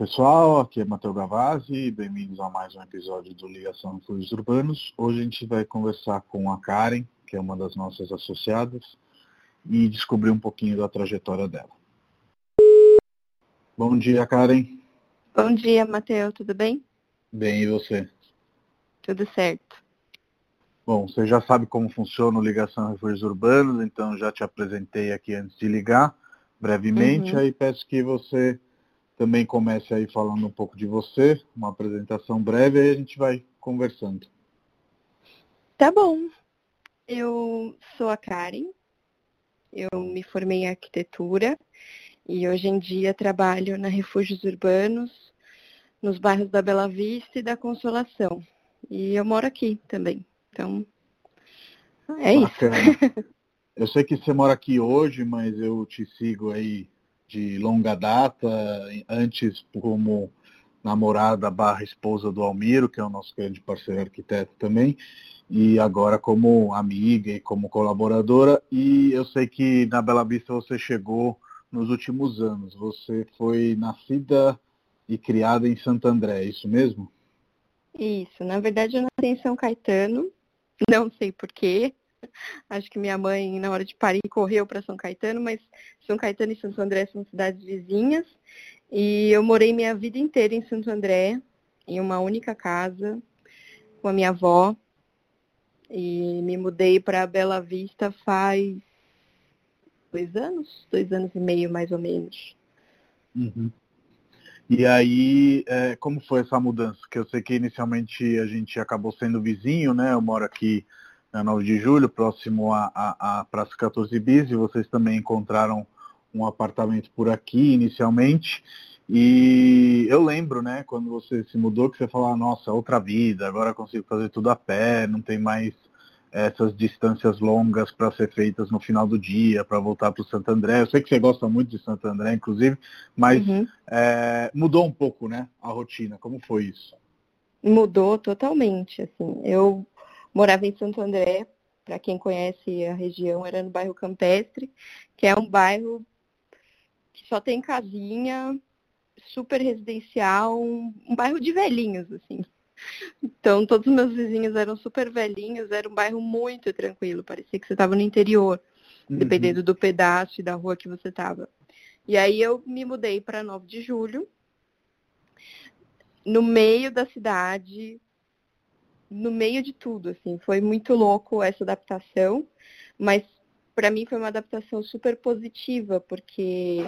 pessoal, aqui é Matheus Gavazzi, bem-vindos a mais um episódio do Ligação Refúgios Urbanos. Hoje a gente vai conversar com a Karen, que é uma das nossas associadas, e descobrir um pouquinho da trajetória dela. Bom dia, Karen. Bom dia, Matheus, tudo bem? Bem, e você? Tudo certo. Bom, você já sabe como funciona o Ligação Refúgios Urbanos, então já te apresentei aqui antes de ligar, brevemente, uhum. aí peço que você também comece aí falando um pouco de você, uma apresentação breve, aí a gente vai conversando. Tá bom. Eu sou a Karen, eu me formei em arquitetura e hoje em dia trabalho na Refúgios Urbanos, nos bairros da Bela Vista e da Consolação. E eu moro aqui também. Então, é Bacana. isso. eu sei que você mora aqui hoje, mas eu te sigo aí de longa data, antes como namorada barra esposa do Almiro, que é o nosso grande parceiro arquiteto também, e agora como amiga e como colaboradora. E eu sei que na Bela Vista você chegou nos últimos anos. Você foi nascida e criada em Santo André, é isso mesmo? Isso. Na verdade, eu nasci em São Caetano. Não sei porquê. Acho que minha mãe, na hora de parir, correu para São Caetano, mas São Caetano e Santo André são cidades vizinhas. E eu morei minha vida inteira em Santo André, em uma única casa, com a minha avó. E me mudei para Bela Vista faz dois anos, dois anos e meio mais ou menos. Uhum. E aí, é, como foi essa mudança? Que eu sei que inicialmente a gente acabou sendo vizinho, né? Eu moro aqui na 9 de julho, próximo à, à, à Praça 14 Bis, e vocês também encontraram um apartamento por aqui inicialmente. E eu lembro, né, quando você se mudou, que você falou, nossa, outra vida, agora consigo fazer tudo a pé, não tem mais essas distâncias longas para ser feitas no final do dia, para voltar para o Santo André. Eu sei que você gosta muito de Santo André, inclusive, mas uhum. é, mudou um pouco, né, a rotina. Como foi isso? Mudou totalmente, assim. Eu morava em Santo André, para quem conhece a região, era no bairro Campestre, que é um bairro que só tem casinha, super residencial, um, um bairro de velhinhos, assim. Então, todos os meus vizinhos eram super velhinhos, era um bairro muito tranquilo, parecia que você estava no interior, uhum. dependendo do pedaço e da rua que você estava. E aí eu me mudei para 9 de julho, no meio da cidade, no meio de tudo, assim. Foi muito louco essa adaptação, mas para mim foi uma adaptação super positiva, porque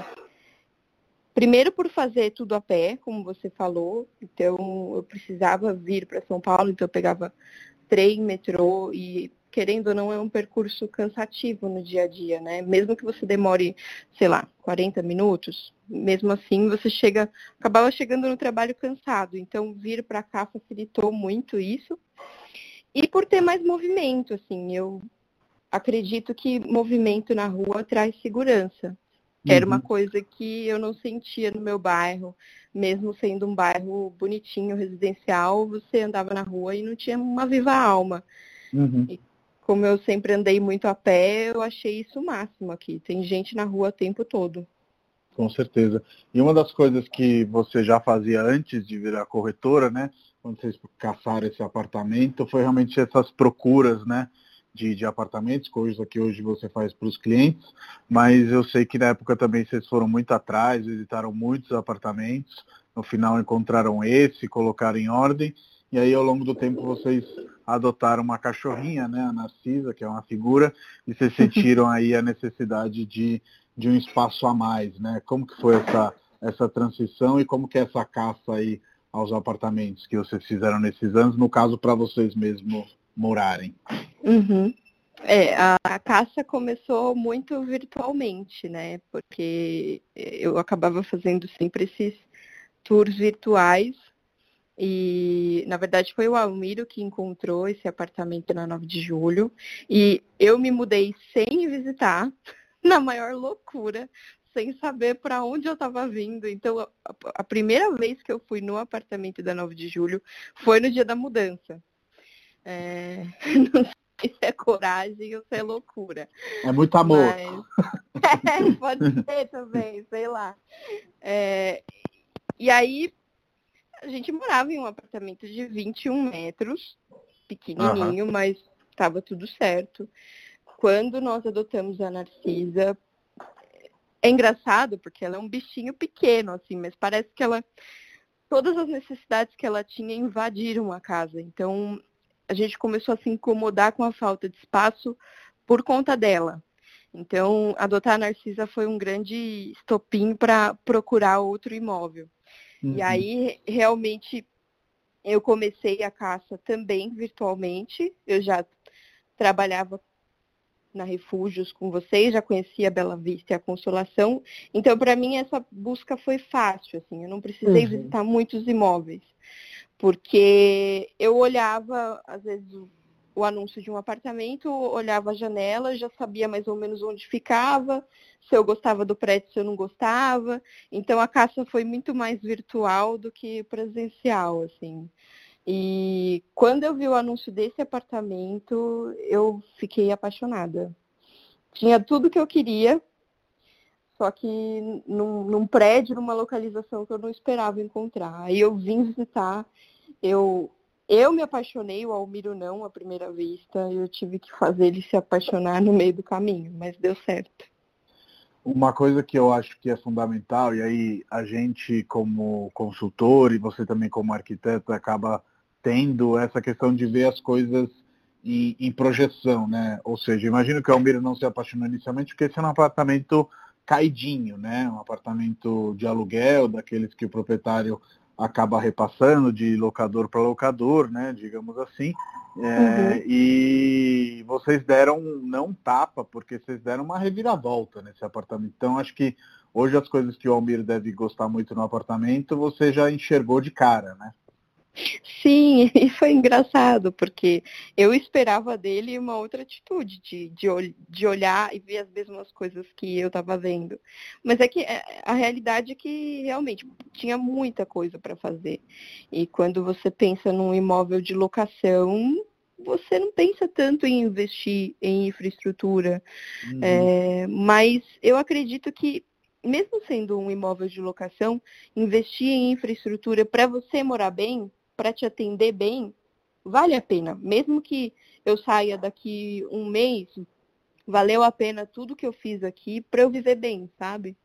primeiro por fazer tudo a pé, como você falou, então eu precisava vir para São Paulo, então eu pegava trem, metrô e querendo ou não, é um percurso cansativo no dia a dia, né? Mesmo que você demore, sei lá, 40 minutos, mesmo assim você chega, acabava chegando no trabalho cansado. Então, vir para cá facilitou muito isso. E por ter mais movimento, assim, eu acredito que movimento na rua traz segurança. Uhum. Era uma uhum. coisa que eu não sentia no meu bairro, mesmo sendo um bairro bonitinho, residencial, você andava na rua e não tinha uma viva alma. Uhum. E como eu sempre andei muito a pé, eu achei isso o máximo aqui. Tem gente na rua o tempo todo. Com certeza. E uma das coisas que você já fazia antes de virar corretora, né? Quando vocês caçaram esse apartamento, foi realmente essas procuras, né? De, de apartamentos, coisas que hoje você faz para os clientes, mas eu sei que na época também vocês foram muito atrás, visitaram muitos apartamentos, no final encontraram esse, colocaram em ordem, e aí ao longo do tempo vocês adotaram uma cachorrinha, né, a Narcisa, que é uma figura, e vocês sentiram aí a necessidade de, de um espaço a mais, né? Como que foi essa, essa transição e como que é essa caça aí aos apartamentos que vocês fizeram nesses anos, no caso para vocês mesmos morarem? Uhum. É, a, a, caça começou muito virtualmente, né? Porque eu acabava fazendo sempre esses tours virtuais e, na verdade, foi o Almiro que encontrou esse apartamento na 9 de julho. E eu me mudei sem visitar, na maior loucura, sem saber para onde eu estava vindo. Então, a, a, primeira vez que eu fui no apartamento da 9 de julho foi no dia da mudança. É... Não sei se é coragem ou se é loucura. É muito amor. Mas... É, pode ser também, sei lá. É, E aí a gente morava em um apartamento de 21 metros, pequenininho, uhum. mas estava tudo certo. Quando nós adotamos a Narcisa, é engraçado porque ela é um bichinho pequeno, assim, mas parece que ela todas as necessidades que ela tinha invadiram a casa. Então a gente começou a se incomodar com a falta de espaço por conta dela. Então, adotar a Narcisa foi um grande estopim para procurar outro imóvel. Uhum. E aí, realmente, eu comecei a caça também virtualmente. Eu já trabalhava na Refúgios com vocês, já conhecia a Bela Vista e a Consolação. Então, para mim, essa busca foi fácil, assim, eu não precisei uhum. visitar muitos imóveis, porque eu olhava, às vezes, o, anúncio de um apartamento, olhava a janela, já sabia mais ou menos onde ficava, se eu gostava do prédio, se eu não gostava. Então, a caça foi muito mais virtual do que presencial, assim. E quando eu vi o anúncio desse apartamento, eu fiquei apaixonada. Tinha tudo que eu queria, só que num, num prédio, numa localização que eu não esperava encontrar. Aí eu vim visitar, eu, eu me apaixonei, o Almiro não, à primeira vista, eu tive que fazer ele se apaixonar no meio do caminho, mas deu certo. Uma coisa que eu acho que é fundamental, e aí a gente como consultor e você também como arquiteto acaba tendo essa questão de ver as coisas em, em projeção, né? Ou seja, imagino que o Almiro não se apaixonou inicialmente porque esse é um apartamento caidinho, né? Um apartamento de aluguel, daqueles que o proprietário acaba repassando de locador para locador, né? Digamos assim. É, uhum. E vocês deram não tapa, porque vocês deram uma reviravolta nesse apartamento. Então, acho que hoje as coisas que o Almir deve gostar muito no apartamento, você já enxergou de cara, né? Sim, e foi engraçado, porque eu esperava dele uma outra atitude, de, de, de olhar e ver as mesmas coisas que eu estava vendo. Mas é que é, a realidade é que realmente tinha muita coisa para fazer. E quando você pensa num imóvel de locação, você não pensa tanto em investir em infraestrutura. Uhum. É, mas eu acredito que mesmo sendo um imóvel de locação, investir em infraestrutura para você morar bem para te atender bem, vale a pena. Mesmo que eu saia daqui um mês, valeu a pena tudo que eu fiz aqui para eu viver bem, sabe?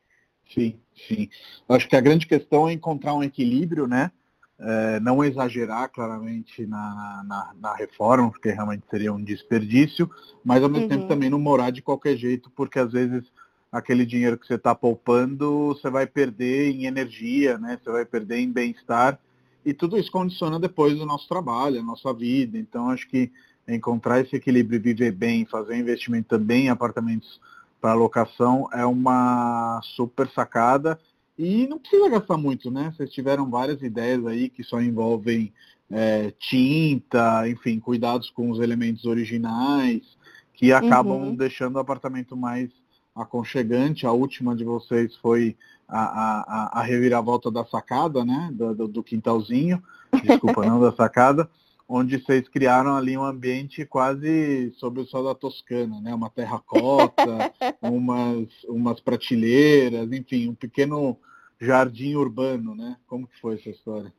Sim, sim. Acho que a grande questão é encontrar um equilíbrio, né? É, não exagerar claramente na, na, na, reforma, porque realmente seria um desperdício, mas ao mesmo uhum. tempo também não morar de qualquer jeito, porque às vezes aquele dinheiro que você está poupando, você vai perder em energia, né? Você vai perder em bem-estar e tudo isso condiciona depois o nosso trabalho, a nossa vida. Então, acho que encontrar esse equilíbrio viver bem, fazer investimento também em apartamentos para locação é uma super sacada. E não precisa gastar muito, né? Vocês tiveram várias ideias aí que só envolvem é, tinta, enfim, cuidados com os elementos originais, que acabam uhum. deixando o apartamento mais aconchegante. A última de vocês foi a, a, a reviravolta da sacada, né? Do, do, quintalzinho, desculpa, não da sacada, onde vocês criaram ali um ambiente quase sob o sol da Toscana, né? Uma terracota, umas, umas prateleiras, enfim, um pequeno jardim urbano, né? Como que foi essa história?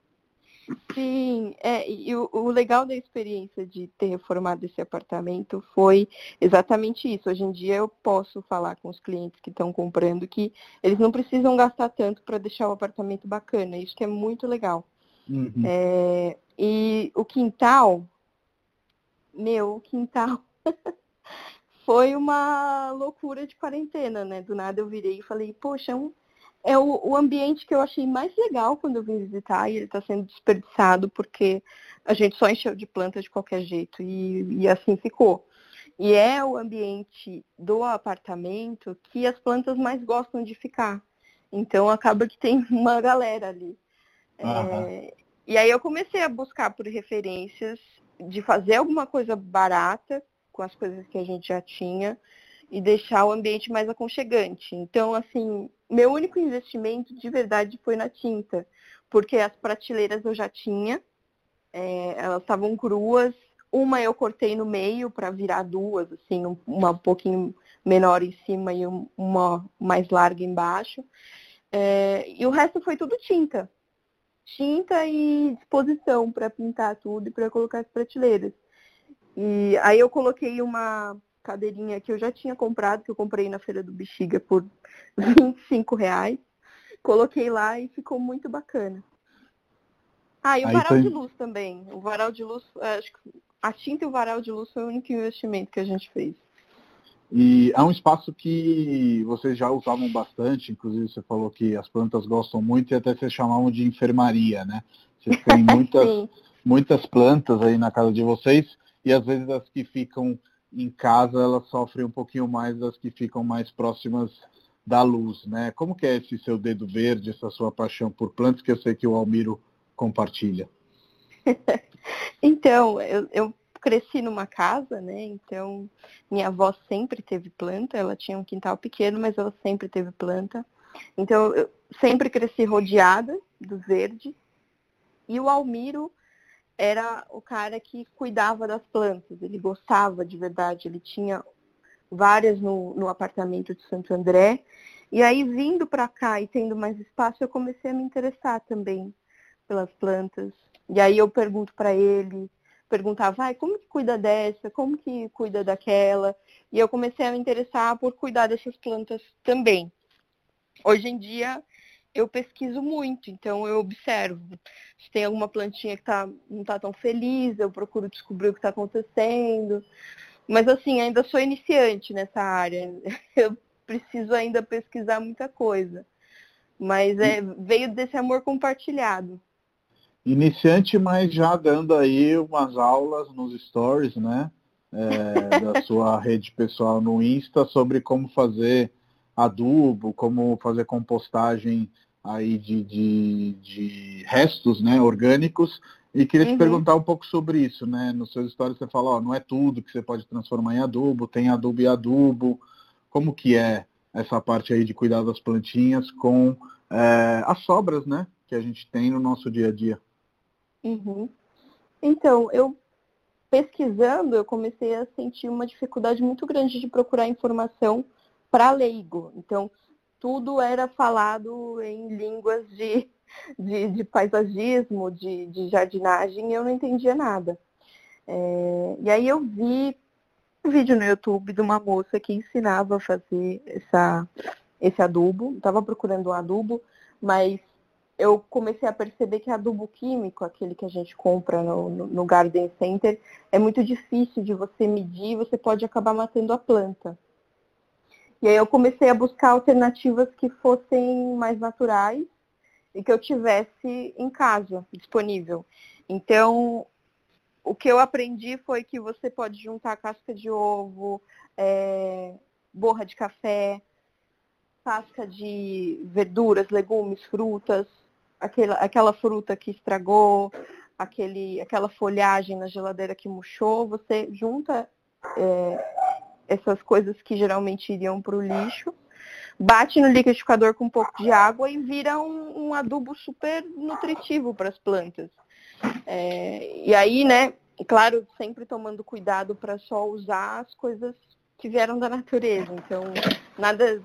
Sim, é, e o, o, legal da experiência de ter reformado esse apartamento foi exatamente isso. Hoje em dia eu posso falar com os clientes que estão comprando que eles não precisam gastar tanto para deixar o apartamento bacana. Isso que é muito legal. Uhum. É, e o quintal, meu, o quintal foi uma loucura de quarentena, né? Do nada eu virei e falei, poxa, é um é o, o, ambiente que eu achei mais legal quando eu vim visitar e ele está sendo desperdiçado porque a gente só encheu de planta de qualquer jeito e, e, assim ficou. E é o ambiente do apartamento que as plantas mais gostam de ficar. Então acaba que tem uma galera ali. Uhum. É, e aí eu comecei a buscar por referências de fazer alguma coisa barata com as coisas que a gente já tinha e deixar o ambiente mais aconchegante. Então, assim, meu único investimento de verdade foi na tinta, porque as prateleiras eu já tinha, é, elas estavam cruas. Uma eu cortei no meio para virar duas, assim, uma um pouquinho menor em cima e uma mais larga embaixo. É, e o resto foi tudo tinta. tinta e disposição para pintar tudo e para colocar as prateleiras. E aí eu coloquei uma cadeirinha que eu já tinha comprado, que eu comprei na Feira do Bexiga por 25 reais. Coloquei lá e ficou muito bacana. Ah, e o aí varal de luz também. O varal de luz, acho que a tinta e o varal de luz foi o único investimento que a gente fez. E é um espaço que vocês já usavam bastante, inclusive você falou que as plantas gostam muito e até vocês chamavam de enfermaria, né? Vocês têm muitas, muitas plantas aí na casa de vocês e às vezes as que ficam em casa elas sofrem um pouquinho mais das que ficam mais próximas da luz, né? Como que é esse seu dedo verde, essa sua paixão por plantas que eu sei que o Almiro compartilha? então, eu, eu cresci numa casa, né? Então, minha avó sempre teve planta, ela tinha um quintal pequeno, mas ela sempre teve planta. Então, eu sempre cresci rodeada do verde. E o Almiro era o cara que cuidava das plantas, ele gostava de verdade, ele tinha várias no, no apartamento de Santo André. E aí, vindo para cá e tendo mais espaço, eu comecei a me interessar também pelas plantas. E aí eu pergunto para ele, perguntava, vai, como que cuida dessa? Como que cuida daquela? E eu comecei a me interessar por cuidar dessas plantas também. Hoje em dia eu pesquiso muito, então eu observo. Se tem alguma plantinha que tá, não está tão feliz, eu procuro descobrir o que está acontecendo. Mas assim, ainda sou iniciante nessa área. Eu preciso ainda pesquisar muita coisa. Mas é, veio desse amor compartilhado iniciante, mas já dando aí umas aulas nos stories, né? É, da sua rede pessoal no Insta sobre como fazer adubo, como fazer compostagem aí de, de, de restos né, orgânicos. E queria uhum. te perguntar um pouco sobre isso, né? Nos seus stories você fala, ó, não é tudo que você pode transformar em adubo, tem adubo e adubo. Como que é essa parte aí de cuidar das plantinhas com é, as sobras, né? Que a gente tem no nosso dia a dia. Uhum. Então, eu pesquisando, eu comecei a sentir uma dificuldade muito grande de procurar informação para leigo. Então, tudo era falado em línguas de, de, de paisagismo, de, de, jardinagem, e eu não entendia nada. É, e aí eu vi um vídeo no YouTube de uma moça que ensinava a fazer essa, esse adubo. Estava procurando um adubo, mas eu comecei a perceber que adubo químico, aquele que a gente compra no, no, no Garden Center, é muito difícil de você medir, você pode acabar matando a planta. E aí eu comecei a buscar alternativas que fossem mais naturais e que eu tivesse em casa, disponível. Então, o que eu aprendi foi que você pode juntar casca de ovo, é, borra de café, casca de verduras, legumes, frutas, aquela, aquela fruta que estragou, aquele, aquela folhagem na geladeira que murchou, você junta é, essas coisas que geralmente iriam para o lixo, bate no liquidificador com um pouco de água e vira um, um adubo super nutritivo para as plantas. É, e aí, né, claro, sempre tomando cuidado para só usar as coisas que vieram da natureza. Então, nada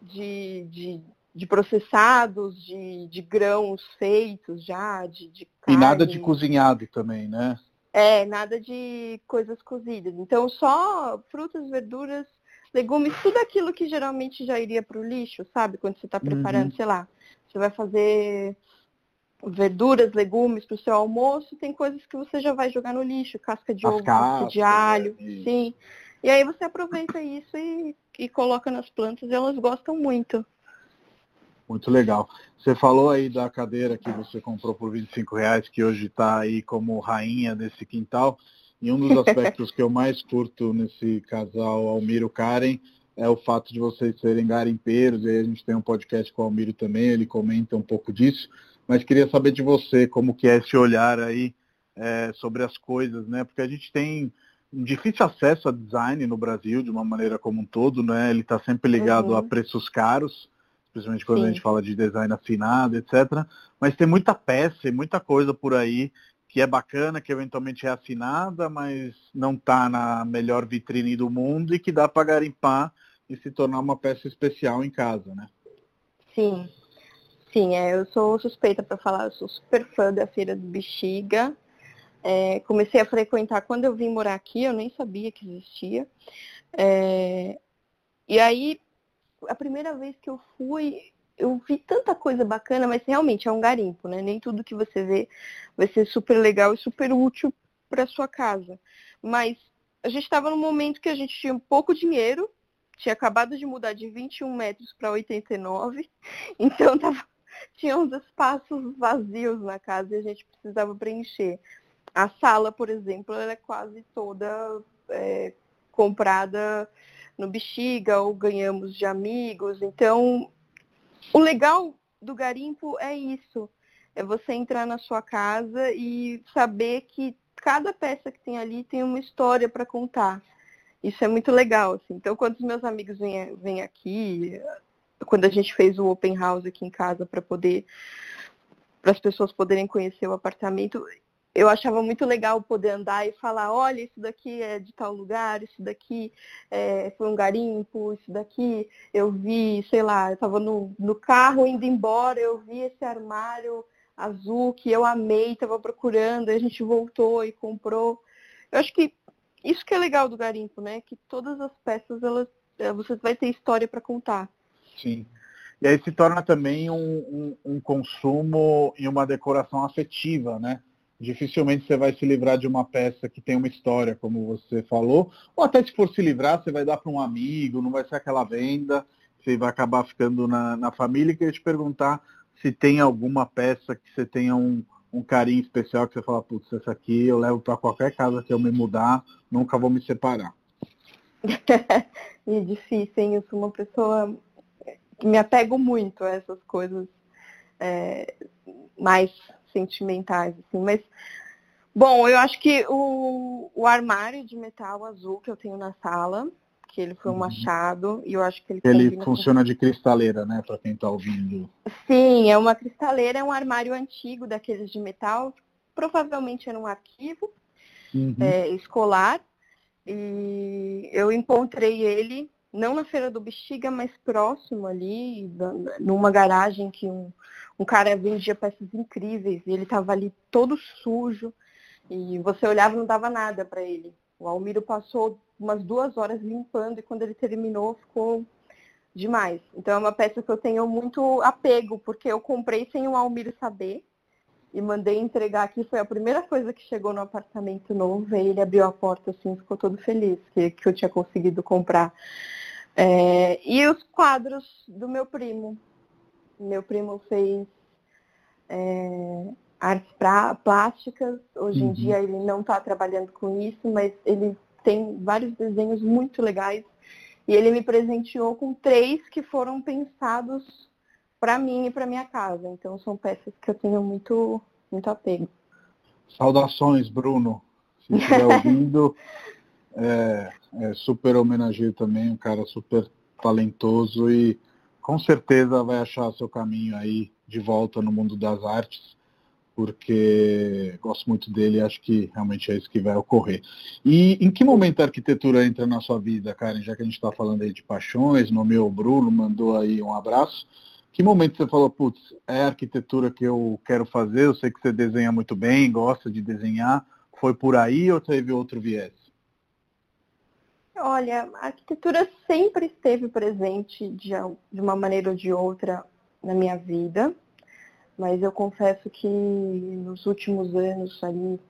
de, de de processados, de, de grãos feitos já, de, de carne. E nada de cozinhado também, né? É, nada de coisas cozidas. Então, só frutas, verduras, legumes, tudo aquilo que geralmente já iria para o lixo, sabe? Quando você está preparando, uhum. sei lá, você vai fazer verduras, legumes para o seu almoço, tem coisas que você já vai jogar no lixo, casca de As ovo, casca de alho, é. sim. E aí você aproveita isso e, e coloca nas plantas, e elas gostam muito. Muito legal. Você falou aí da cadeira que você comprou por 25 reais, que hoje está aí como rainha desse quintal. E um dos aspectos que eu mais curto nesse casal Almiro Karen é o fato de vocês serem garimpeiros. E aí a gente tem um podcast com o Almiro também, ele comenta um pouco disso. Mas queria saber de você como que é esse olhar aí é, sobre as coisas, né? Porque a gente tem um difícil acesso a design no Brasil, de uma maneira como um todo, né? Ele está sempre ligado uhum. a preços caros principalmente quando Sim. a gente fala de design afinado, etc. Mas tem muita peça e muita coisa por aí que é bacana, que eventualmente é assinada, mas não está na melhor vitrine do mundo e que dá para garimpar e se tornar uma peça especial em casa, né? Sim. Sim, é, eu sou suspeita para falar, eu sou super fã da Feira do Bexiga. É, comecei a frequentar quando eu vim morar aqui, eu nem sabia que existia. É, e aí, a primeira vez que eu fui, eu vi tanta coisa bacana, mas realmente é um garimpo, né? Nem tudo que você vê vai ser super legal e super útil para sua casa. Mas a gente estava num momento que a gente tinha pouco dinheiro, tinha acabado de mudar de 21 metros para 89, então tava, tinha uns espaços vazios na casa e a gente precisava preencher. A sala, por exemplo, ela é quase toda é, comprada no Bexiga ou ganhamos de amigos. Então, o legal do garimpo é isso. É você entrar na sua casa e saber que cada peça que tem ali tem uma história para contar. Isso é muito legal. Assim. Então, quando os meus amigos vêm, vêm aqui, quando a gente fez o open house aqui em casa para poder para as pessoas poderem conhecer o apartamento, eu achava muito legal poder andar e falar, olha, isso daqui é de tal lugar, isso daqui é, foi um garimpo, isso daqui eu vi, sei lá, eu estava no, no carro indo embora, eu vi esse armário azul que eu amei, estava procurando, a gente voltou e comprou. Eu acho que isso que é legal do garimpo, né? Que todas as peças, elas, é, você vai ter história para contar. Sim. E aí se torna também um, um, um consumo e uma decoração afetiva, né? Dificilmente você vai se livrar de uma peça que tem uma história, como você falou, ou até se for se livrar, você vai dar para um amigo, não vai ser aquela venda, você vai acabar ficando na, na família. E queria te perguntar se tem alguma peça que você tenha um, um carinho especial, que você fala, putz, essa aqui eu levo para qualquer casa que eu me mudar, nunca vou me separar. é difícil, hein? Eu sou uma pessoa que me apego muito a essas coisas é, mais sentimentais, assim, mas bom, eu acho que o, o armário de metal azul que eu tenho na sala, que ele foi um uhum. machado, e eu acho que ele Ele funciona com... de cristaleira, né, para quem está ouvindo. Sim, é uma cristaleira, é um armário antigo daqueles de metal, provavelmente era um arquivo uhum. é, escolar, e eu encontrei ele não na Feira do Bexiga, mas próximo ali, numa garagem que um, um cara vendia peças incríveis e ele estava ali todo sujo e você olhava e não dava nada para ele. O Almiro passou umas duas horas limpando e quando ele terminou ficou demais. Então é uma peça que eu tenho muito apego, porque eu comprei sem o Almiro saber e mandei entregar aqui. Foi a primeira coisa que chegou no apartamento novo. E ele abriu a porta assim, ficou todo feliz que, que eu tinha conseguido comprar. É, e os quadros do meu primo. Meu primo fez é, artes pra, plásticas. Hoje uhum. em dia ele não está trabalhando com isso, mas ele tem vários desenhos muito legais. E ele me presenteou com três que foram pensados para mim e para minha casa. Então são peças que eu tenho muito, muito apego. Saudações, Bruno. Se estiver ouvindo, é, é super homenageio também, um cara super talentoso e com certeza vai achar seu caminho aí de volta no mundo das artes, porque gosto muito dele e acho que realmente é isso que vai ocorrer. E em que momento a arquitetura entra na sua vida, Karen? Já que a gente está falando aí de paixões, nomeou o Bruno, mandou aí um abraço. Que momento você falou, putz, é a arquitetura que eu quero fazer, eu sei que você desenha muito bem, gosta de desenhar, foi por aí ou teve outro viés? Olha, a arquitetura sempre esteve presente de, de uma maneira ou de outra na minha vida, mas eu confesso que nos últimos anos, ali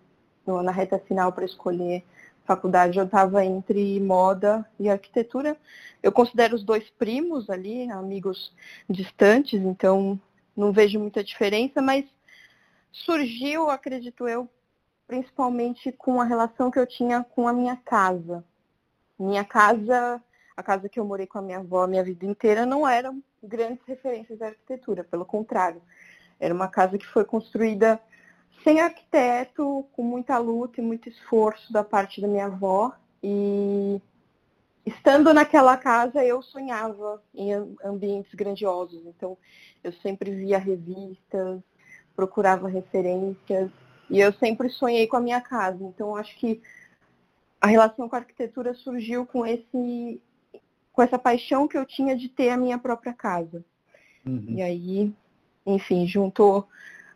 na reta final para escolher faculdade, eu estava entre moda e arquitetura. Eu considero os dois primos ali, amigos distantes, então não vejo muita diferença, mas surgiu, acredito eu, principalmente com a relação que eu tinha com a minha casa. Minha casa, a casa que eu morei com a minha avó a minha vida inteira, não eram grandes referências de arquitetura, pelo contrário. Era uma casa que foi construída sem arquiteto, com muita luta e muito esforço da parte da minha avó. E estando naquela casa, eu sonhava em ambientes grandiosos. Então, eu sempre via revistas, procurava referências, e eu sempre sonhei com a minha casa. Então, acho que a relação com a arquitetura surgiu com esse com essa paixão que eu tinha de ter a minha própria casa. Uhum. E aí enfim, juntou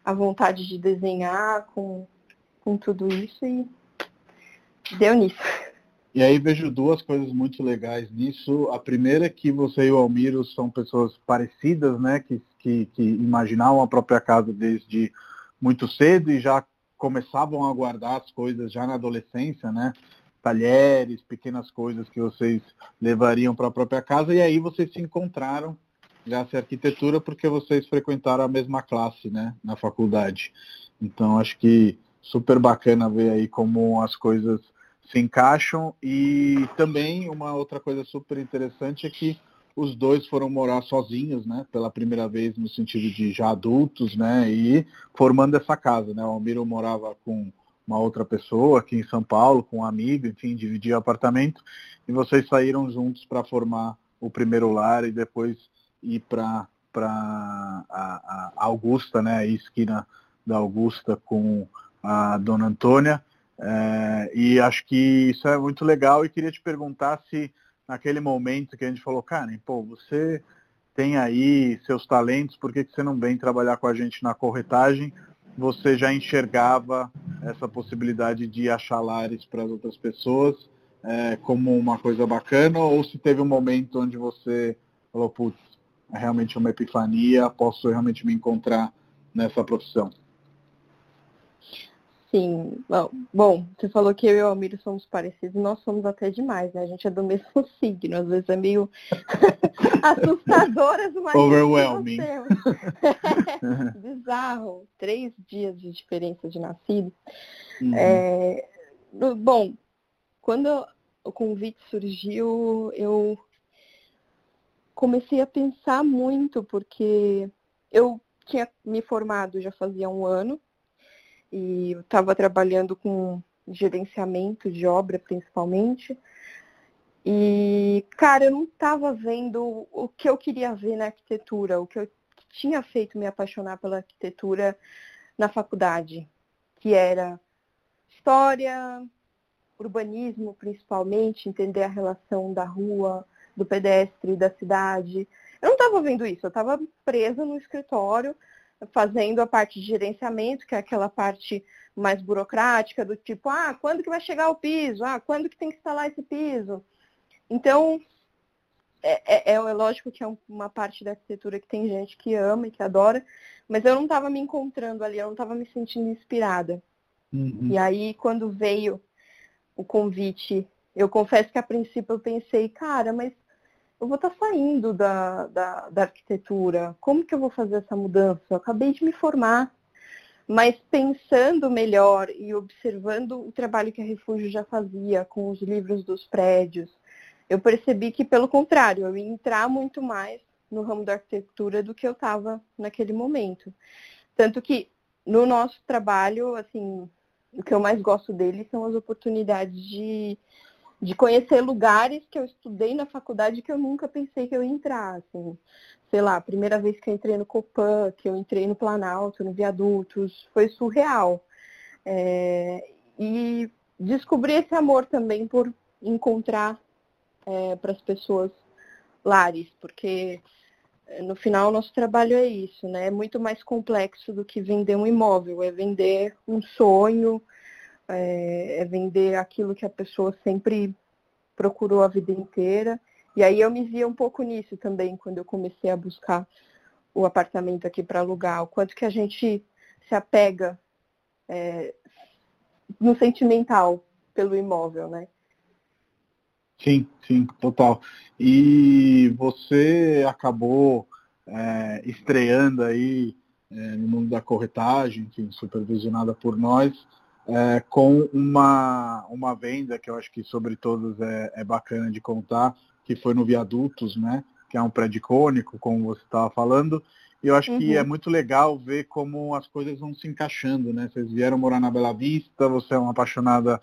a vontade de desenhar com, com tudo isso e deu nisso. E aí vejo duas coisas muito legais nisso. A primeira é que você e o Almiro são pessoas parecidas, né? Que, que, que imaginavam a própria casa desde muito cedo e já começavam a guardar as coisas já na adolescência, né? Talheres, pequenas coisas que vocês levariam para a própria casa. E aí vocês se encontraram graças à arquitetura porque vocês frequentaram a mesma classe, né? Na faculdade. Então acho que super bacana ver aí como as coisas se encaixam. E também uma outra coisa super interessante é que os dois foram morar sozinhos, né? Pela primeira vez no sentido de já adultos, né? E formando essa casa, né? O Almiro morava com uma outra pessoa aqui em São Paulo, com um amigo, enfim, dividia apartamento. E vocês saíram juntos para formar o primeiro lar e depois ir para a, a Augusta, né? A esquina da Augusta com a Dona Antônia. É, e acho que isso é muito legal e queria te perguntar se naquele momento que a gente falou, cara, pô, você tem aí seus talentos, por que, que você não vem trabalhar com a gente na corretagem? Você já enxergava essa possibilidade de achar lares para as outras pessoas é, como uma coisa bacana, ou se teve um momento onde você falou, putz, é realmente uma epifania, posso realmente me encontrar nessa profissão? Sim, bom, bom, você falou que eu e o Almiro somos parecidos, nós somos até demais, né? A gente é do mesmo signo, às vezes é meio assustadoras, mas. Overwhelming. Bizarro. Três dias de diferença de nascido. Uhum. É, bom, quando o convite surgiu, eu comecei a pensar muito, porque eu tinha me formado já fazia um ano e estava trabalhando com gerenciamento de obra principalmente. E, cara, eu não estava vendo o que eu queria ver na arquitetura, o que eu tinha feito me apaixonar pela arquitetura na faculdade, que era história, urbanismo principalmente, entender a relação da rua, do pedestre, da cidade. Eu não estava vendo isso, eu estava presa no escritório, fazendo a parte de gerenciamento, que é aquela parte mais burocrática, do tipo, ah, quando que vai chegar o piso? Ah, quando que tem que instalar esse piso? Então, é, é, é lógico que é uma parte da arquitetura que tem gente que ama e que adora, mas eu não estava me encontrando ali, eu não estava me sentindo inspirada. Uhum. E aí, quando veio o convite, eu confesso que a princípio eu pensei, cara, mas eu vou estar tá saindo da, da, da, arquitetura, como que eu vou fazer essa mudança? Eu acabei de me formar, mas pensando melhor e observando o trabalho que a Refúgio já fazia com os livros dos prédios, eu percebi que, pelo contrário, eu ia entrar muito mais no ramo da arquitetura do que eu estava naquele momento. Tanto que no nosso trabalho, assim, o que eu mais gosto dele são as oportunidades de de conhecer lugares que eu estudei na faculdade que eu nunca pensei que eu entrar. Assim. Sei lá, a primeira vez que eu entrei no Copan, que eu entrei no Planalto, no Viadutos, foi surreal. É, e descobri esse amor também por encontrar é, para as pessoas lares, porque é, no final o nosso trabalho é isso, né? É muito mais complexo do que vender um imóvel, é vender um sonho, é, é vender aquilo que a pessoa sempre procurou a vida inteira. E aí eu me via um pouco nisso também, quando eu comecei a buscar o apartamento aqui para alugar, o quanto que a gente se apega é, no sentimental pelo imóvel, né? Sim, sim, total. E você acabou é, estreando aí é, no mundo da corretagem, enfim, supervisionada por nós, é, com uma, uma venda que eu acho que sobre todos é, é bacana de contar, que foi no Viadutos, né? Que é um prédio icônico, como você estava falando. E eu acho uhum. que é muito legal ver como as coisas vão se encaixando, né? Vocês vieram morar na Bela Vista, você é uma apaixonada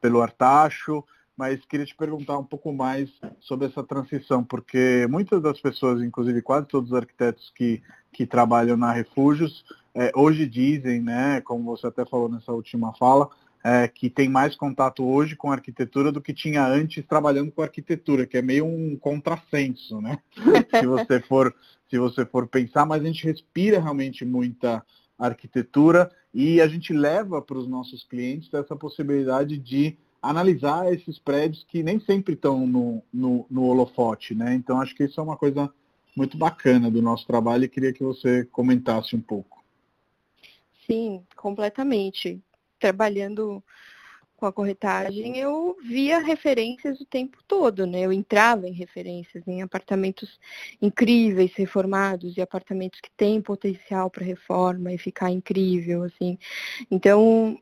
pelo Artacho, mas queria te perguntar um pouco mais sobre essa transição, porque muitas das pessoas, inclusive quase todos os arquitetos que, que trabalham na Refúgios, é, hoje dizem, né, como você até falou nessa última fala, é, que tem mais contato hoje com arquitetura do que tinha antes trabalhando com arquitetura, que é meio um contrassenso, né? se você for se você for pensar, mas a gente respira realmente muita arquitetura e a gente leva para os nossos clientes essa possibilidade de analisar esses prédios que nem sempre estão no, no, no holofote, né? Então acho que isso é uma coisa muito bacana do nosso trabalho e queria que você comentasse um pouco. Sim, completamente trabalhando com a corretagem, eu via referências o tempo todo, né? Eu entrava em referências, em apartamentos incríveis, reformados, e apartamentos que têm potencial para reforma e ficar incrível, assim. Então,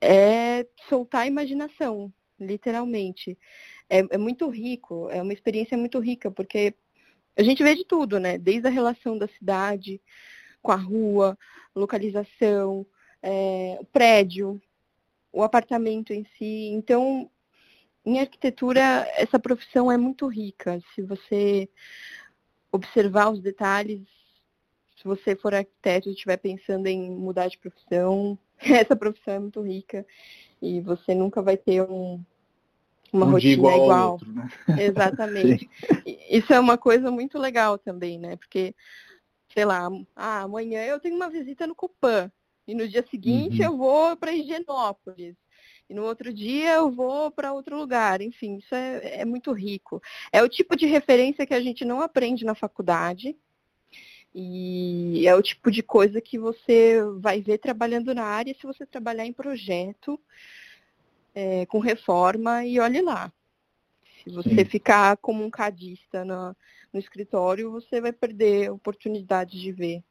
é soltar a imaginação, literalmente. É, é muito rico, é uma experiência muito rica, porque a gente vê de tudo, né? Desde a relação da cidade com a rua, localização, é, o prédio, o apartamento em si. Então, em arquitetura, essa profissão é muito rica. Se você observar os detalhes, se você for arquiteto e estiver pensando em mudar de profissão, essa profissão é muito rica e você nunca vai ter um, uma um rotina igual. igual. Outro, né? Exatamente. Isso é uma coisa muito legal também, né? Porque, sei lá, ah, amanhã eu tenho uma visita no Copan. E no dia seguinte uhum. eu vou para Higienópolis. E no outro dia eu vou para outro lugar. Enfim, isso é, é muito rico. É o tipo de referência que a gente não aprende na faculdade. E é o tipo de coisa que você vai ver trabalhando na área se você trabalhar em projeto, é, com reforma, e olhe lá. Se você Sim. ficar como um cadista no, no escritório, você vai perder a oportunidade de ver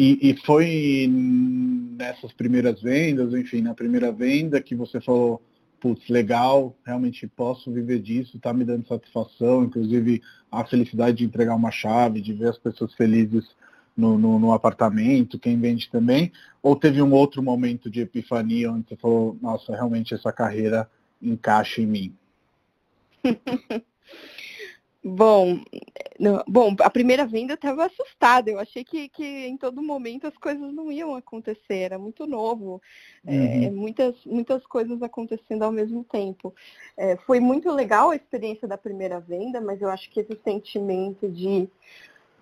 e, e, foi nessas primeiras vendas, enfim, na primeira venda que você falou, putz, legal, realmente posso viver disso, está me dando satisfação, inclusive a felicidade de entregar uma chave, de ver as pessoas felizes no, no, no apartamento, quem vende também, ou teve um outro momento de epifania onde você falou, nossa, realmente essa carreira encaixa em mim? Bom, não, bom, a primeira venda eu estava assustada. Eu achei que, que em todo momento as coisas não iam acontecer. Era muito novo, é, uhum. é, muitas, muitas coisas acontecendo ao mesmo tempo. É, foi muito legal a experiência da primeira venda, mas eu acho que esse sentimento de,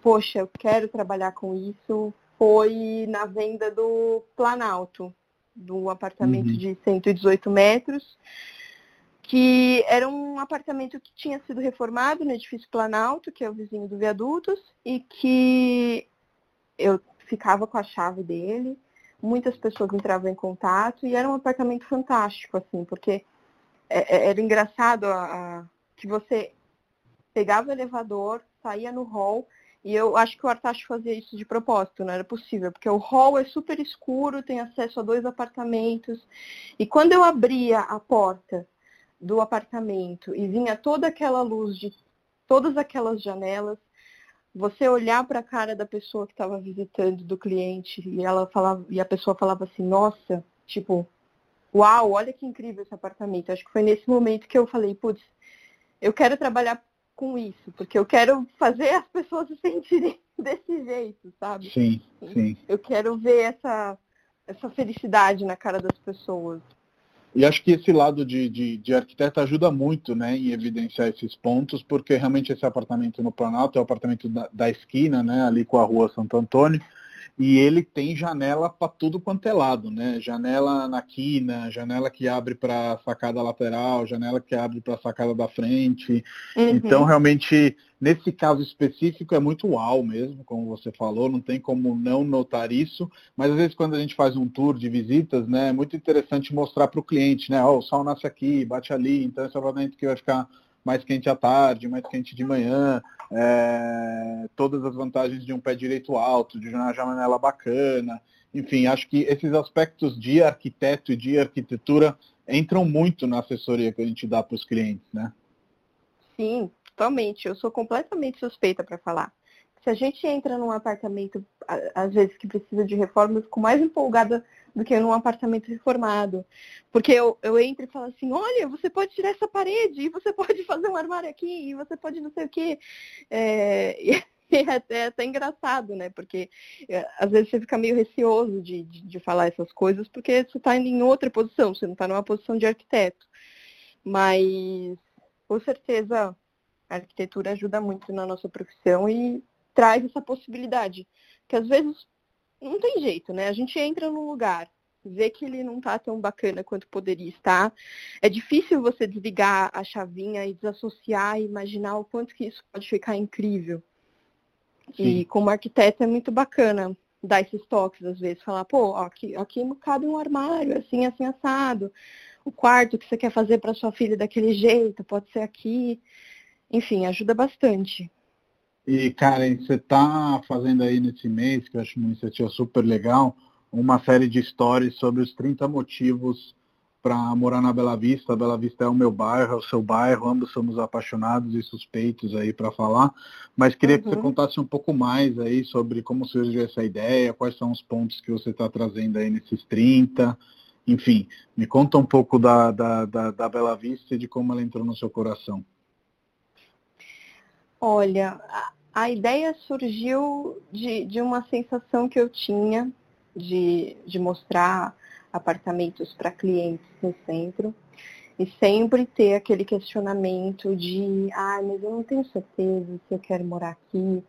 poxa, eu quero trabalhar com isso, foi na venda do Planalto, do apartamento uhum. de 118 metros que era um apartamento que tinha sido reformado no edifício Planalto, que é o vizinho do Viadutos, e que eu ficava com a chave dele, muitas pessoas entravam em contato, e era um apartamento fantástico, assim, porque é, é, era engraçado a, a, que você pegava o elevador, saía no hall, e eu acho que o Artacho fazia isso de propósito, não era possível, porque o hall é super escuro, tem acesso a dois apartamentos, e quando eu abria a porta do apartamento e vinha toda aquela luz de todas aquelas janelas, você olhar para a cara da pessoa que estava visitando, do cliente, e ela falava, e a pessoa falava assim, nossa, tipo, uau, olha que incrível esse apartamento. Acho que foi nesse momento que eu falei, putz, eu quero trabalhar com isso, porque eu quero fazer as pessoas se sentirem desse jeito, sabe? Sim, sim. Eu quero ver essa, essa felicidade na cara das pessoas. E acho que esse lado de, de, de, arquiteto ajuda muito né, em evidenciar esses pontos, porque realmente esse apartamento no Planalto é o apartamento da, da esquina, né, ali com a rua Santo Antônio, e ele tem janela para tudo quanto é lado, né? Janela na quina, janela que abre para a sacada lateral, janela que abre para a sacada da frente. Uhum. Então, realmente, nesse caso específico, é muito uau mesmo, como você falou, não tem como não notar isso. Mas às vezes quando a gente faz um tour de visitas, né, é muito interessante mostrar para o cliente, né? Oh, o sol nasce aqui, bate ali, então esse é o que vai ficar mais quente à tarde, mais quente de manhã, é, todas as vantagens de um pé direito alto, de uma janela bacana. Enfim, acho que esses aspectos de arquiteto e de arquitetura entram muito na assessoria que a gente dá para os clientes, né? Sim, totalmente. Eu sou completamente suspeita para falar. Se a gente entra num apartamento, às vezes que precisa de reforma, eu fico mais empolgada do que num apartamento reformado. Porque eu, eu entro e falo assim, olha, você pode tirar essa parede, e você pode fazer um armário aqui, e você pode não sei o quê. É, é até, é até engraçado, né? Porque é, às vezes você fica meio receoso de, de, de falar essas coisas, porque você está em outra posição, você não está numa posição de arquiteto. Mas, com certeza, a arquitetura ajuda muito na nossa profissão e traz essa possibilidade. Que às vezes não tem jeito, né? A gente entra num lugar, vê que ele não está tão bacana quanto poderia estar. É difícil você desligar a chavinha e desassociar e imaginar o quanto que isso pode ficar incrível. Sim. E como arquiteto é muito bacana dar esses toques, às vezes, falar, pô, aqui, aqui cabe um armário, assim, assim, assado. O quarto que você quer fazer para sua filha daquele jeito, pode ser aqui. Enfim, ajuda bastante. E, Karen, você está fazendo aí nesse mês, que eu acho uma iniciativa super legal, uma série de stories sobre os 30 motivos para morar na Bela Vista. A Bela Vista é o meu bairro, é o seu bairro, ambos somos apaixonados e suspeitos aí para falar, mas queria uhum. que você uhum. contasse um pouco mais aí sobre como surgiu essa ideia, quais são os pontos que você está trazendo aí nesses 30, enfim, me conta um pouco da, da, da, da Bela Vista e de como ela entrou no seu coração. Olha, a ideia surgiu de, de uma sensação que eu tinha de, de mostrar apartamentos para clientes no centro e sempre ter aquele questionamento de, ah, mas eu não tenho certeza se eu quero morar aqui,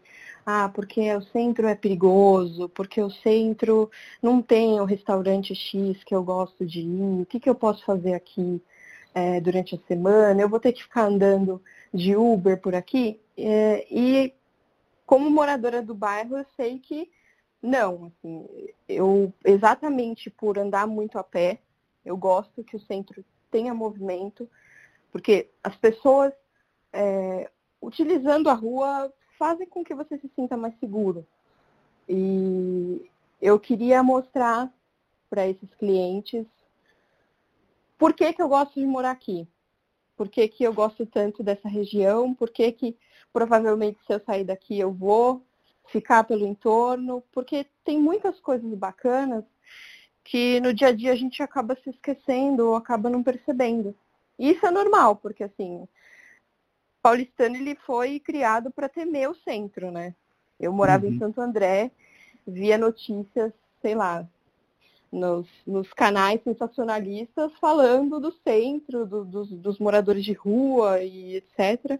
ah, porque o centro é perigoso, porque o centro não tem o restaurante X que eu gosto de ir, o que, que eu posso fazer aqui é, durante a semana? Eu vou ter que ficar andando de Uber por aqui? É, e como moradora do bairro, eu sei que não, assim, eu exatamente por andar muito a pé, eu gosto que o centro tenha movimento, porque as pessoas é, utilizando a rua fazem com que você se sinta mais seguro. E eu queria mostrar para esses clientes por que, que eu gosto de morar aqui, por que, que eu gosto tanto dessa região, por que, que provavelmente se eu sair daqui eu vou ficar pelo entorno, porque tem muitas coisas bacanas que no dia a dia a gente acaba se esquecendo ou acaba não percebendo. E isso é normal, porque assim, Paulistano ele foi criado para temer o centro, né? Eu morava uhum. em Santo André, via notícias, sei lá, nos, nos canais sensacionalistas falando do centro, do, dos, dos moradores de rua e etc.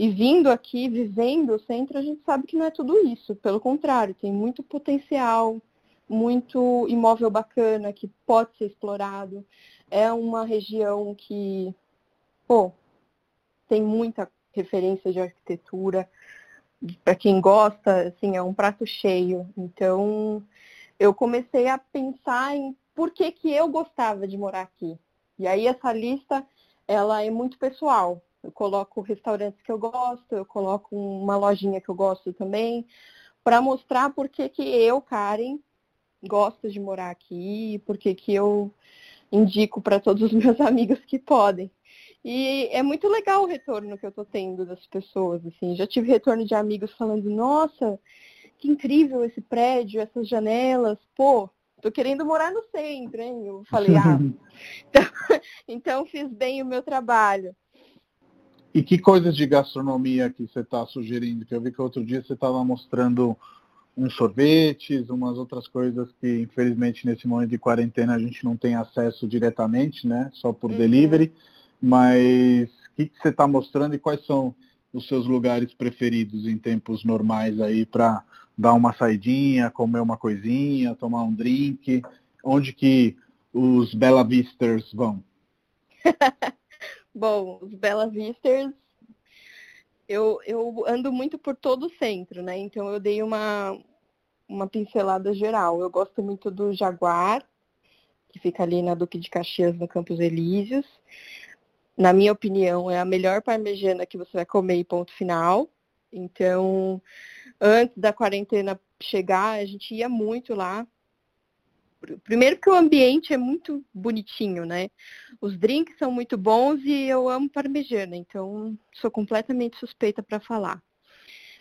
E vindo aqui, vivendo o centro, a gente sabe que não é tudo isso. Pelo contrário, tem muito potencial, muito imóvel bacana que pode ser explorado. É uma região que, pô, tem muita referência de arquitetura. Para quem gosta, assim, é um prato cheio. Então, eu comecei a pensar em por que, que eu gostava de morar aqui. E aí essa lista, ela é muito pessoal. Eu coloco restaurantes que eu gosto, eu coloco uma lojinha que eu gosto também, para mostrar por que, que eu, Karen, gosto de morar aqui, por que, que eu indico para todos os meus amigos que podem. E é muito legal o retorno que eu estou tendo das pessoas, assim. Já tive retorno de amigos falando, nossa, que incrível esse prédio, essas janelas, pô, tô querendo morar no centro, hein? Eu falei, ah, então, então fiz bem o meu trabalho. E que coisas de gastronomia que você está sugerindo? Que eu vi que outro dia você estava mostrando uns sorvetes, umas outras coisas que infelizmente nesse momento de quarentena a gente não tem acesso diretamente, né? Só por uhum. delivery. Mas o que, que você está mostrando e quais são os seus lugares preferidos em tempos normais aí para dar uma saidinha, comer uma coisinha, tomar um drink? Onde que os Bella Visters vão? Bom, os Bela Vistas, eu, eu ando muito por todo o centro, né? Então eu dei uma, uma pincelada geral. Eu gosto muito do Jaguar, que fica ali na Duque de Caxias, no Campos Elíseos. Na minha opinião, é a melhor parmegiana que você vai comer ponto final. Então, antes da quarentena chegar, a gente ia muito lá. Primeiro que o ambiente é muito bonitinho, né? Os drinks são muito bons e eu amo parmegiana, então sou completamente suspeita para falar.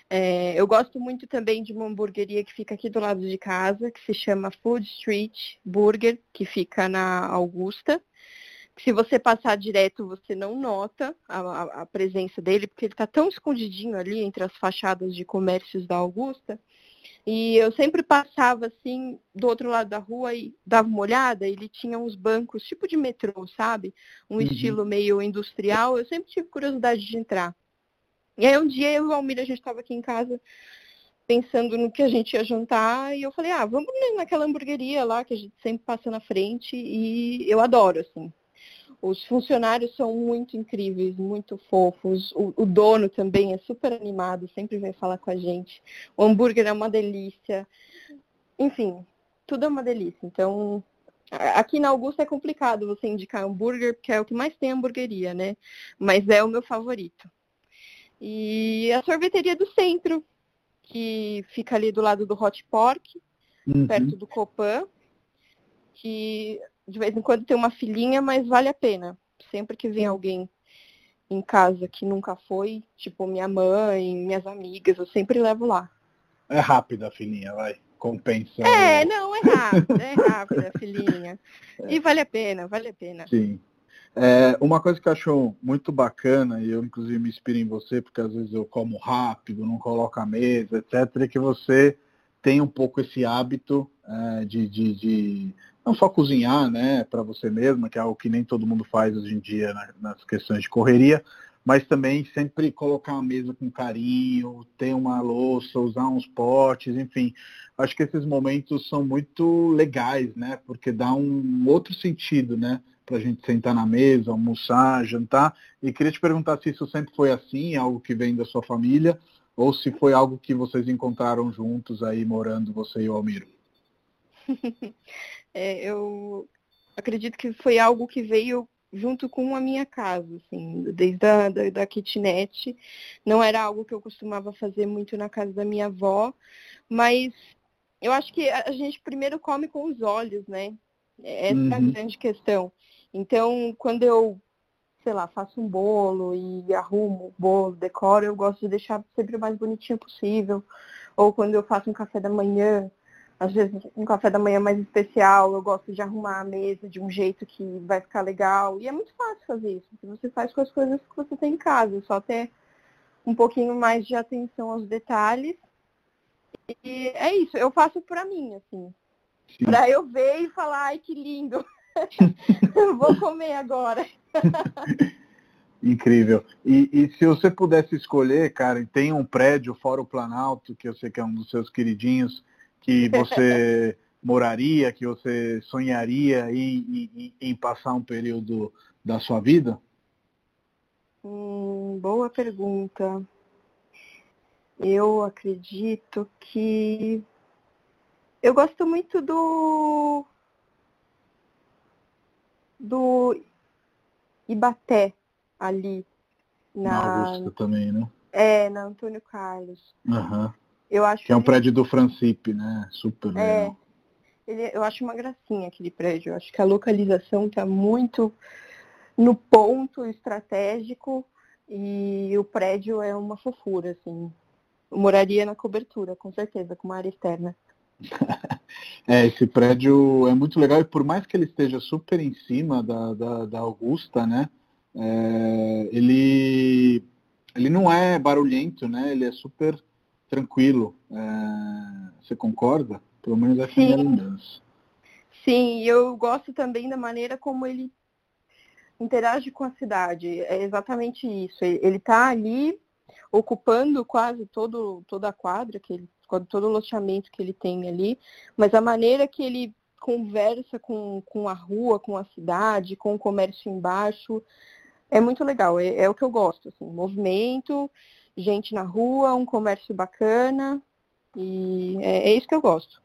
É, eu gosto muito também de uma hamburgueria que fica aqui do lado de casa, que se chama Food Street Burger, que fica na Augusta. se você passar direto, você não nota a, a, presença dele, porque ele está tão escondidinho ali entre as fachadas de comércios da Augusta. E eu sempre passava assim do outro lado da rua e dava uma olhada, ele tinha uns bancos tipo de metrô, sabe? Um uhum. estilo meio industrial. Eu sempre tive curiosidade de entrar. E aí um dia eu e o Almir, a gente estava aqui em casa pensando no que a gente ia jantar e eu falei, ah, vamos naquela hamburgueria lá que a gente sempre passa na frente e eu adoro, assim. Os funcionários são muito incríveis, muito fofos. O, o, dono também é super animado, sempre vem falar com a gente. O hambúrguer é uma delícia. Enfim, tudo é uma delícia. Então, aqui na Augusta é complicado você indicar hambúrguer, porque é o que mais tem hamburgueria, né? Mas é o meu favorito. E a sorveteria do centro, que fica ali do lado do Hot Pork, uhum. perto do Copan, que de vez em quando tem uma filhinha, mas vale a pena. Sempre que vem alguém em casa que nunca foi, tipo minha mãe, minhas amigas, eu sempre levo lá. É rápida a filhinha, vai. Compensa. É, não, é rápida, é rápida a filhinha. É. E vale a pena, vale a pena. Sim. É, uma coisa que eu acho muito bacana, e eu inclusive me inspiro em você, porque às vezes eu como rápido, não coloco a mesa, etc., é que você tem um pouco esse hábito é, de, de, de não só cozinhar, né, para você mesma, que é algo que nem todo mundo faz hoje em dia né, nas questões de correria, mas também sempre colocar a mesa com carinho, ter uma louça, usar uns potes, enfim. Acho que esses momentos são muito legais, né, porque dá um outro sentido, né, para a gente sentar na mesa, almoçar, jantar. E queria te perguntar se isso sempre foi assim, algo que vem da sua família, ou se foi algo que vocês encontraram juntos aí morando, você e o Almiro. é, eu acredito que foi algo que veio junto com a minha casa, assim, desde a da, da kitnet. Não era algo que eu costumava fazer muito na casa da minha avó, mas eu acho que a gente primeiro come com os olhos, né? Essa uhum. é a uhum. grande questão. Então, quando eu, sei lá, faço um bolo e arrumo o bolo, decoro, eu gosto de deixar sempre o mais bonitinho possível. Ou quando eu faço um café da manhã, às vezes um café da manhã mais especial, eu gosto de arrumar a mesa de um jeito que vai ficar legal. E é muito fácil fazer isso. Você faz com as coisas que você tem em casa, só ter um pouquinho mais de atenção aos detalhes. E é isso, eu faço para mim, assim. Para eu ver e falar, ai que lindo. Vou comer agora. Incrível. E, e, se você pudesse escolher, cara, tem um prédio fora o Planalto, que eu sei que é um dos seus queridinhos, que você moraria, que você sonharia em, em, em, passar um período da sua vida? Hum, boa pergunta. Eu acredito que eu gosto muito do do Ibaté ali na, na Augusta também, né? É, na Antônio Carlos. Uhum. Eu acho que é um prédio do Francipe, né? Super é, legal. Ele, eu acho uma gracinha aquele prédio. Eu acho que a localização está muito no ponto estratégico e o prédio é uma fofura, assim. Eu moraria na cobertura, com certeza, com uma área externa. é, esse prédio é muito legal e por mais que ele esteja super em cima da, da, da Augusta, né? É, ele, ele não é barulhento, né? Ele é super tranquilo. É, você concorda? Pelo menos essa Sim. é a minha lembrança. Sim, eu gosto também da maneira como ele interage com a cidade. É exatamente isso. Ele está ali ocupando quase todo, toda a quadra, que ele, todo o loteamento que ele tem ali, mas a maneira que ele conversa com, com a rua, com a cidade, com o comércio embaixo, é muito legal. É, é o que eu gosto. Assim, movimento, gente na rua, um comércio bacana. E é, é isso que eu gosto.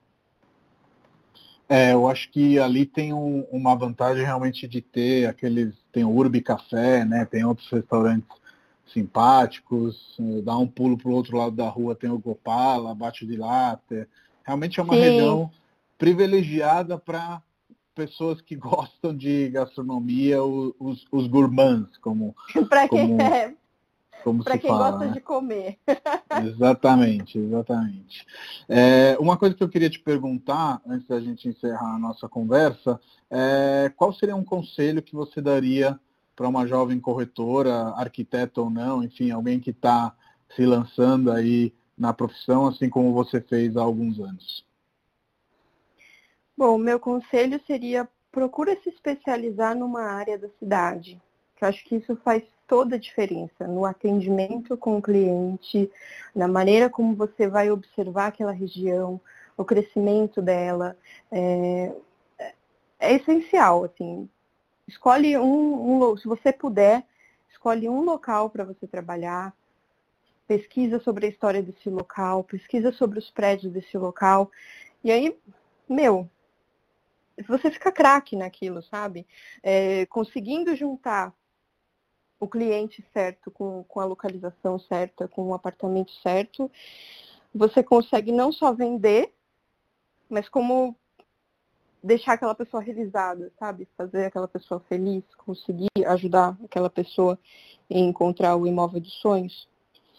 É, eu acho que ali tem um, uma vantagem realmente de ter aqueles. Tem o Urbi Café, né? Tem outros restaurantes simpáticos. Eh, dá um pulo para o outro lado da rua, tem o Gopala, Bate de Latte. Realmente é uma Sim. região privilegiada para pessoas que gostam de gastronomia, os, os gourmands, como. Para quem como... é Para quem fala, gosta né? de comer. exatamente, exatamente. É, uma coisa que eu queria te perguntar, antes da gente encerrar a nossa conversa, é, qual seria um conselho que você daria para uma jovem corretora, arquiteta ou não, enfim, alguém que está se lançando aí na profissão, assim como você fez há alguns anos? Bom, meu conselho seria procura se especializar numa área da cidade. Que eu acho que isso faz toda a diferença no atendimento com o cliente, na maneira como você vai observar aquela região, o crescimento dela. É, é essencial, assim. Escolhe um, um, se você puder, escolhe um local para você trabalhar, pesquisa sobre a história desse local, pesquisa sobre os prédios desse local. E aí, meu, você fica craque naquilo, sabe? É, conseguindo juntar o cliente certo com, com a localização certa, com o apartamento certo, você consegue não só vender, mas como deixar aquela pessoa realizada, sabe? Fazer aquela pessoa feliz, conseguir ajudar aquela pessoa em encontrar o imóvel dos sonhos.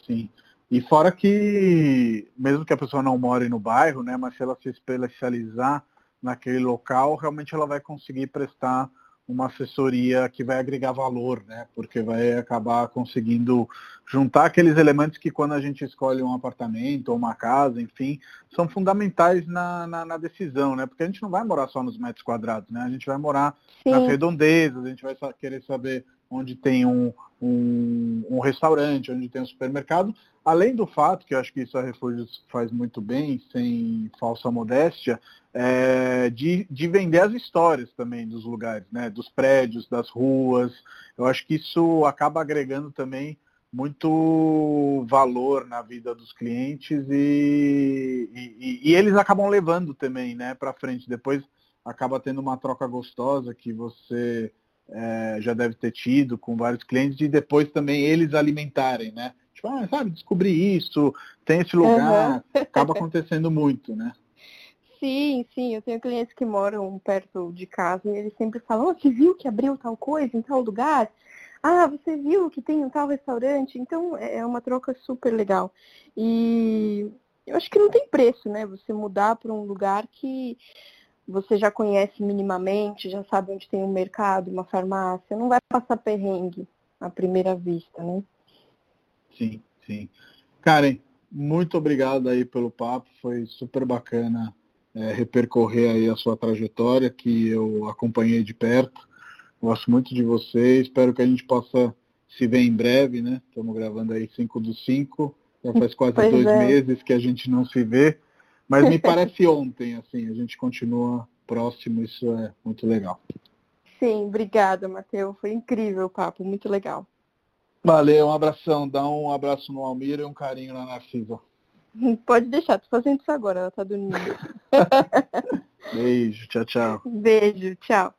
Sim. E fora que, mesmo que a pessoa não more no bairro, né, mas se ela se especializar naquele local, realmente ela vai conseguir prestar uma assessoria que vai agregar valor, né? Porque vai acabar conseguindo juntar aqueles elementos que quando a gente escolhe um apartamento ou uma casa, enfim, são fundamentais na, na, na decisão, né? Porque a gente não vai morar só nos metros quadrados, né? A gente vai morar Sim. nas redondezas, a gente vai querer saber onde tem um, um, um, restaurante, onde tem um supermercado, além do fato, que eu acho que isso a Refúgios faz muito bem, sem falsa modéstia, é, de, de vender as histórias também dos lugares, né? dos prédios, das ruas. Eu acho que isso acaba agregando também muito valor na vida dos clientes e, e, e eles acabam levando também né, para frente. Depois acaba tendo uma troca gostosa que você é, já deve ter tido com vários clientes e depois também eles alimentarem, né? Tipo, ah, sabe, descobri isso, tem esse lugar, uhum. acaba acontecendo muito, né? Sim, sim, eu tenho clientes que moram perto de casa e eles sempre falam, oh, você viu que abriu tal coisa em tal lugar? Ah, você viu que tem um tal restaurante? Então é, é uma troca super legal. E eu acho que não tem preço, né? Você mudar para um lugar que você já conhece minimamente, já sabe onde tem um mercado, uma farmácia, não vai passar perrengue à primeira vista, né? Sim, sim. Karen, muito obrigado aí pelo papo, foi super bacana é, repercorrer aí a sua trajetória, que eu acompanhei de perto. Gosto muito de você, espero que a gente possa se ver em breve, né? Estamos gravando aí 5 dos 5, já faz quase pois dois é. meses que a gente não se vê. Mas me parece ontem, assim, a gente continua próximo, isso é muito legal. Sim, obrigada, Matheus. Foi incrível o papo, muito legal. Valeu, um abração. Dá um abraço no Almir e um carinho na Narcisa. Pode deixar, tô fazendo isso agora, ela tá dormindo. Beijo, tchau, tchau. Beijo, tchau.